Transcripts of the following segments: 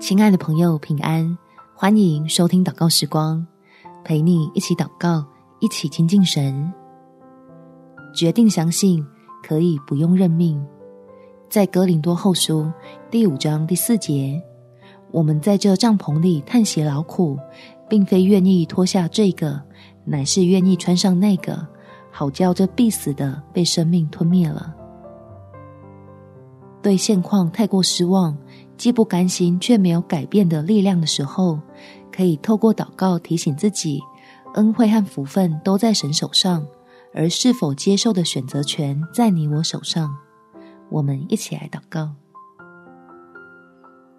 亲爱的朋友，平安！欢迎收听祷告时光，陪你一起祷告，一起亲近神。决定相信，可以不用认命。在哥林多后书第五章第四节，我们在这帐篷里叹息劳苦，并非愿意脱下这个，乃是愿意穿上那个，好叫这必死的被生命吞灭了。对现况太过失望，既不甘心却没有改变的力量的时候，可以透过祷告提醒自己，恩惠和福分都在神手上，而是否接受的选择权在你我手上。我们一起来祷告：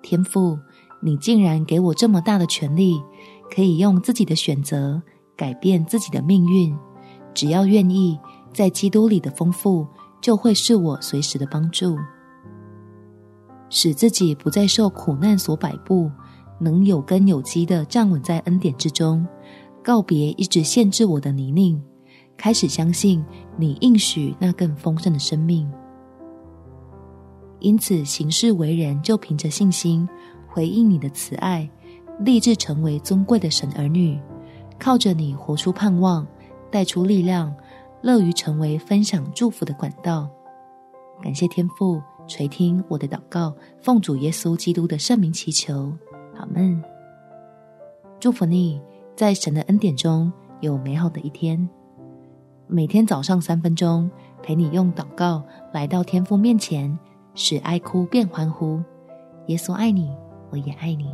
天父，你竟然给我这么大的权利，可以用自己的选择改变自己的命运。只要愿意，在基督里的丰富就会是我随时的帮助，使自己不再受苦难所摆布，能有根有基的站稳在恩典之中，告别一直限制我的泥泞，开始相信你应许那更丰盛的生命。因此行事为人就凭着信心回应你的慈爱，立志成为尊贵的神儿女，靠着你活出盼望。带出力量，乐于成为分享祝福的管道。感谢天父垂听我的祷告，奉主耶稣基督的圣名祈求，阿门。祝福你，在神的恩典中有美好的一天。每天早上三分钟，陪你用祷告来到天父面前，使哀哭变欢呼。耶稣爱你，我也爱你。